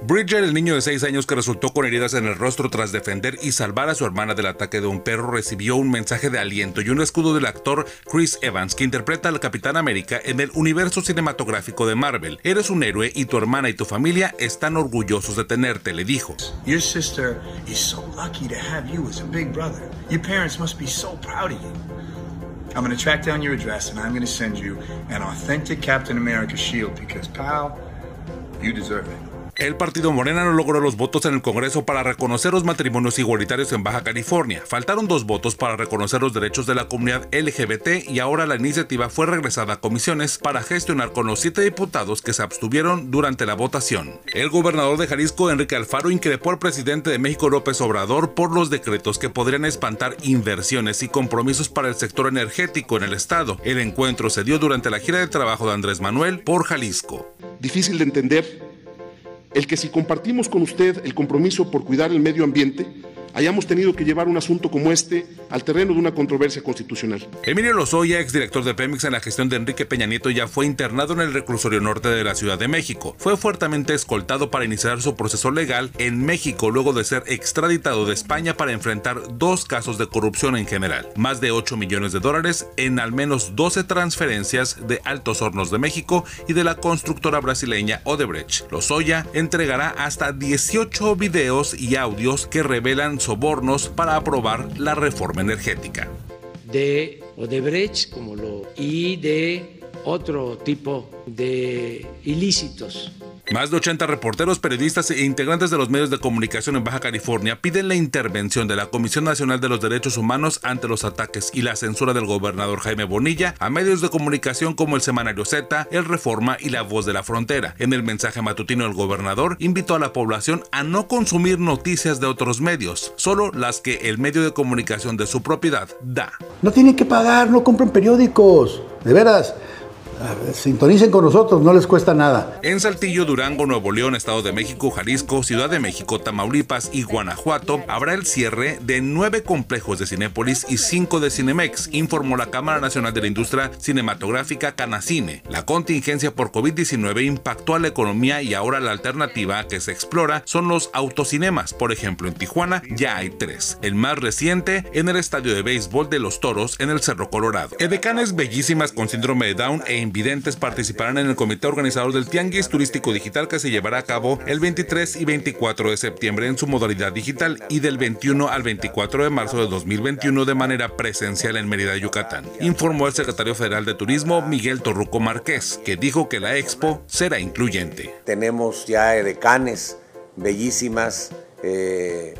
Bridger, el niño de 6 años que resultó con heridas en el rostro tras defender y salvar a su hermana del ataque de un perro, recibió un mensaje de aliento y un escudo del actor Chris Evans, que interpreta al Capitán América en el universo cinematográfico de Marvel. Eres un héroe y tu hermana y tu familia están orgullosos de tenerte, le dijo. Your sister is so lucky to have you as a big brother. Your parents must be so proud of you. I'm going to track down your address and I'm going to send you an authentic Captain America shield because, pal, you deserve it. El partido Morena no logró los votos en el Congreso para reconocer los matrimonios igualitarios en Baja California. Faltaron dos votos para reconocer los derechos de la comunidad LGBT y ahora la iniciativa fue regresada a comisiones para gestionar con los siete diputados que se abstuvieron durante la votación. El gobernador de Jalisco, Enrique Alfaro, increpó al presidente de México, López Obrador, por los decretos que podrían espantar inversiones y compromisos para el sector energético en el estado. El encuentro se dio durante la gira de trabajo de Andrés Manuel por Jalisco. Difícil de entender el que si compartimos con usted el compromiso por cuidar el medio ambiente, hayamos tenido que llevar un asunto como este al terreno de una controversia constitucional. Emilio Lozoya, exdirector de Pemex en la gestión de Enrique Peña Nieto, ya fue internado en el reclusorio norte de la Ciudad de México. Fue fuertemente escoltado para iniciar su proceso legal en México luego de ser extraditado de España para enfrentar dos casos de corrupción en general. Más de 8 millones de dólares en al menos 12 transferencias de Altos Hornos de México y de la constructora brasileña Odebrecht. Lozoya entregará hasta 18 videos y audios que revelan sobornos para aprobar la reforma energética. De Odebrecht como lo, y de otro tipo de ilícitos más de 80 reporteros, periodistas e integrantes de los medios de comunicación en Baja California piden la intervención de la Comisión Nacional de los Derechos Humanos ante los ataques y la censura del gobernador Jaime Bonilla a medios de comunicación como el Semanario Z, El Reforma y La Voz de la Frontera. En el mensaje matutino el gobernador invitó a la población a no consumir noticias de otros medios, solo las que el medio de comunicación de su propiedad da. No tienen que pagar, no compren periódicos, de veras sintonicen con nosotros, no les cuesta nada. En Saltillo, Durango, Nuevo León, Estado de México, Jalisco, Ciudad de México, Tamaulipas y Guanajuato habrá el cierre de nueve complejos de Cinépolis y cinco de Cinemex, informó la Cámara Nacional de la Industria Cinematográfica Canacine. La contingencia por COVID-19 impactó a la economía y ahora la alternativa que se explora son los autocinemas. Por ejemplo, en Tijuana ya hay tres. El más reciente en el estadio de béisbol de Los Toros en el Cerro Colorado. Edecanes bellísimas con síndrome de Down e invidentes participarán en el comité organizador del Tianguis Turístico Digital que se llevará a cabo el 23 y 24 de septiembre en su modalidad digital y del 21 al 24 de marzo de 2021 de manera presencial en Mérida, Yucatán, informó el secretario federal de Turismo Miguel Torruco Márquez, que dijo que la expo será incluyente. Tenemos ya edecanes bellísimas eh,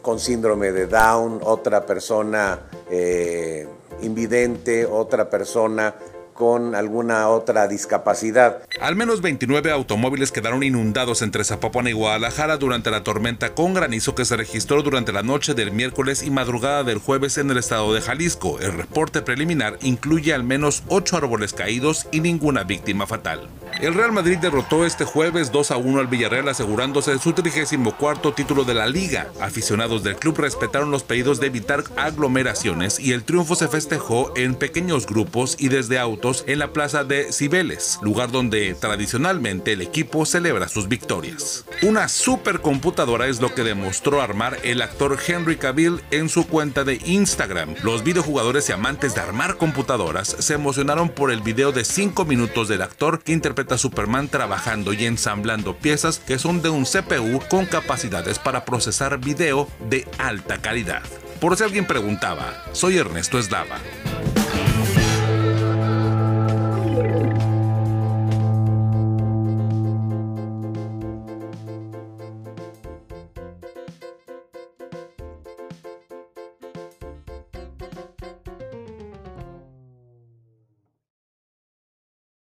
con síndrome de Down, otra persona eh, invidente, otra persona con alguna otra discapacidad. Al menos 29 automóviles quedaron inundados entre Zapopan y Guadalajara durante la tormenta con granizo que se registró durante la noche del miércoles y madrugada del jueves en el estado de Jalisco. El reporte preliminar incluye al menos 8 árboles caídos y ninguna víctima fatal. El Real Madrid derrotó este jueves 2 a 1 al Villarreal asegurándose su 34 título de la liga. Aficionados del club respetaron los pedidos de evitar aglomeraciones y el triunfo se festejó en pequeños grupos y desde autos en la plaza de Cibeles, lugar donde tradicionalmente el equipo celebra sus victorias. Una supercomputadora es lo que demostró armar el actor Henry Cavill en su cuenta de Instagram. Los videojugadores y amantes de armar computadoras se emocionaron por el video de 5 minutos del actor que interpretó Superman trabajando y ensamblando piezas que son de un CPU con capacidades para procesar video de alta calidad. Por si alguien preguntaba, soy Ernesto Eslava.